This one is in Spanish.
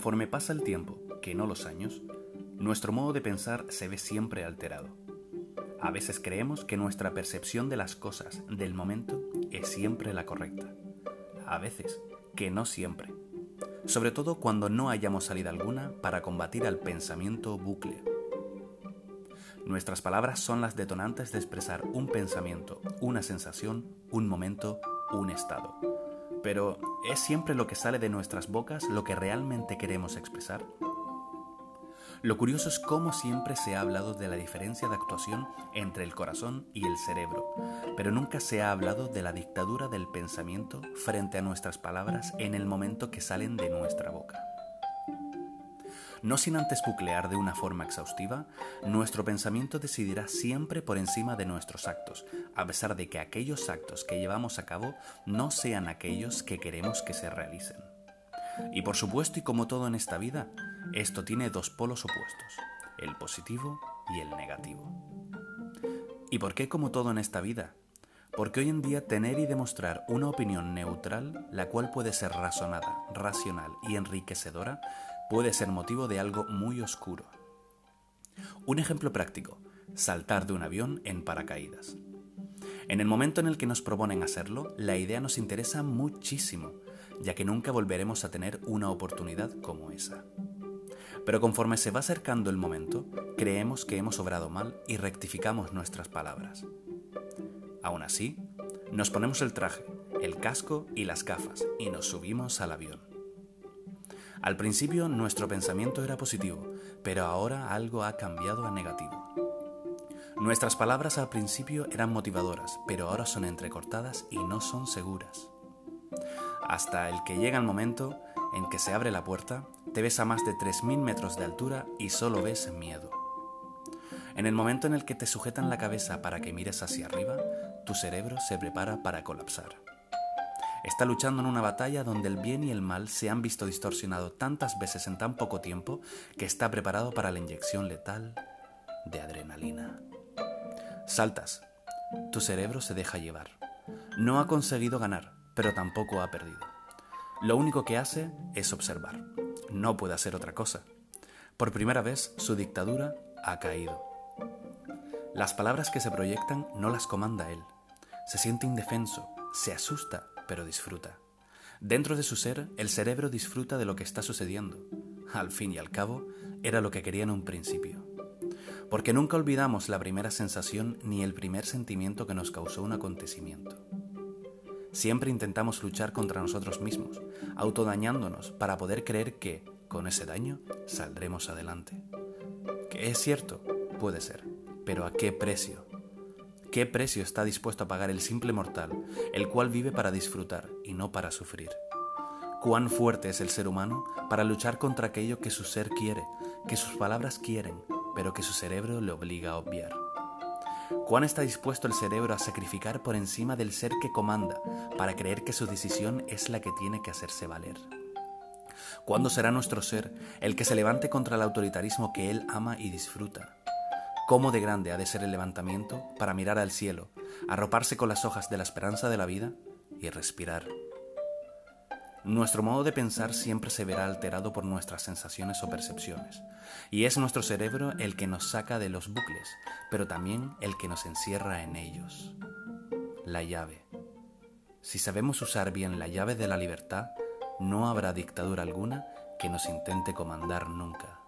conforme pasa el tiempo, que no los años, nuestro modo de pensar se ve siempre alterado. A veces creemos que nuestra percepción de las cosas del momento es siempre la correcta. A veces que no siempre. Sobre todo cuando no hayamos salida alguna para combatir al pensamiento bucle. Nuestras palabras son las detonantes de expresar un pensamiento, una sensación, un momento, un estado. Pero, ¿es siempre lo que sale de nuestras bocas lo que realmente queremos expresar? Lo curioso es cómo siempre se ha hablado de la diferencia de actuación entre el corazón y el cerebro, pero nunca se ha hablado de la dictadura del pensamiento frente a nuestras palabras en el momento que salen de nuestra boca. No sin antes buclear de una forma exhaustiva, nuestro pensamiento decidirá siempre por encima de nuestros actos, a pesar de que aquellos actos que llevamos a cabo no sean aquellos que queremos que se realicen. Y por supuesto, y como todo en esta vida, esto tiene dos polos opuestos, el positivo y el negativo. ¿Y por qué como todo en esta vida? Porque hoy en día tener y demostrar una opinión neutral, la cual puede ser razonada, racional y enriquecedora, puede ser motivo de algo muy oscuro. Un ejemplo práctico, saltar de un avión en paracaídas. En el momento en el que nos proponen hacerlo, la idea nos interesa muchísimo, ya que nunca volveremos a tener una oportunidad como esa. Pero conforme se va acercando el momento, creemos que hemos obrado mal y rectificamos nuestras palabras. Aún así, nos ponemos el traje, el casco y las gafas y nos subimos al avión. Al principio nuestro pensamiento era positivo, pero ahora algo ha cambiado a negativo. Nuestras palabras al principio eran motivadoras, pero ahora son entrecortadas y no son seguras hasta el que llega el momento en que se abre la puerta, te ves a más de 3.000 metros de altura y solo ves miedo. En el momento en el que te sujetan la cabeza para que mires hacia arriba, tu cerebro se prepara para colapsar. Está luchando en una batalla donde el bien y el mal se han visto distorsionados tantas veces en tan poco tiempo que está preparado para la inyección letal de adrenalina. Saltas. Tu cerebro se deja llevar. No ha conseguido ganar, pero tampoco ha perdido. Lo único que hace es observar. No puede hacer otra cosa. Por primera vez, su dictadura ha caído. Las palabras que se proyectan no las comanda él. Se siente indefenso, se asusta, pero disfruta. Dentro de su ser, el cerebro disfruta de lo que está sucediendo. Al fin y al cabo, era lo que quería en un principio. Porque nunca olvidamos la primera sensación ni el primer sentimiento que nos causó un acontecimiento. Siempre intentamos luchar contra nosotros mismos, autodañándonos para poder creer que, con ese daño, saldremos adelante. ¿Que es cierto? Puede ser, pero ¿a qué precio? ¿Qué precio está dispuesto a pagar el simple mortal, el cual vive para disfrutar y no para sufrir? ¿Cuán fuerte es el ser humano para luchar contra aquello que su ser quiere, que sus palabras quieren, pero que su cerebro le obliga a obviar? ¿Cuán está dispuesto el cerebro a sacrificar por encima del ser que comanda para creer que su decisión es la que tiene que hacerse valer? ¿Cuándo será nuestro ser el que se levante contra el autoritarismo que él ama y disfruta? ¿Cómo de grande ha de ser el levantamiento para mirar al cielo, arroparse con las hojas de la esperanza de la vida y respirar? Nuestro modo de pensar siempre se verá alterado por nuestras sensaciones o percepciones, y es nuestro cerebro el que nos saca de los bucles, pero también el que nos encierra en ellos. La llave. Si sabemos usar bien la llave de la libertad, no habrá dictadura alguna que nos intente comandar nunca.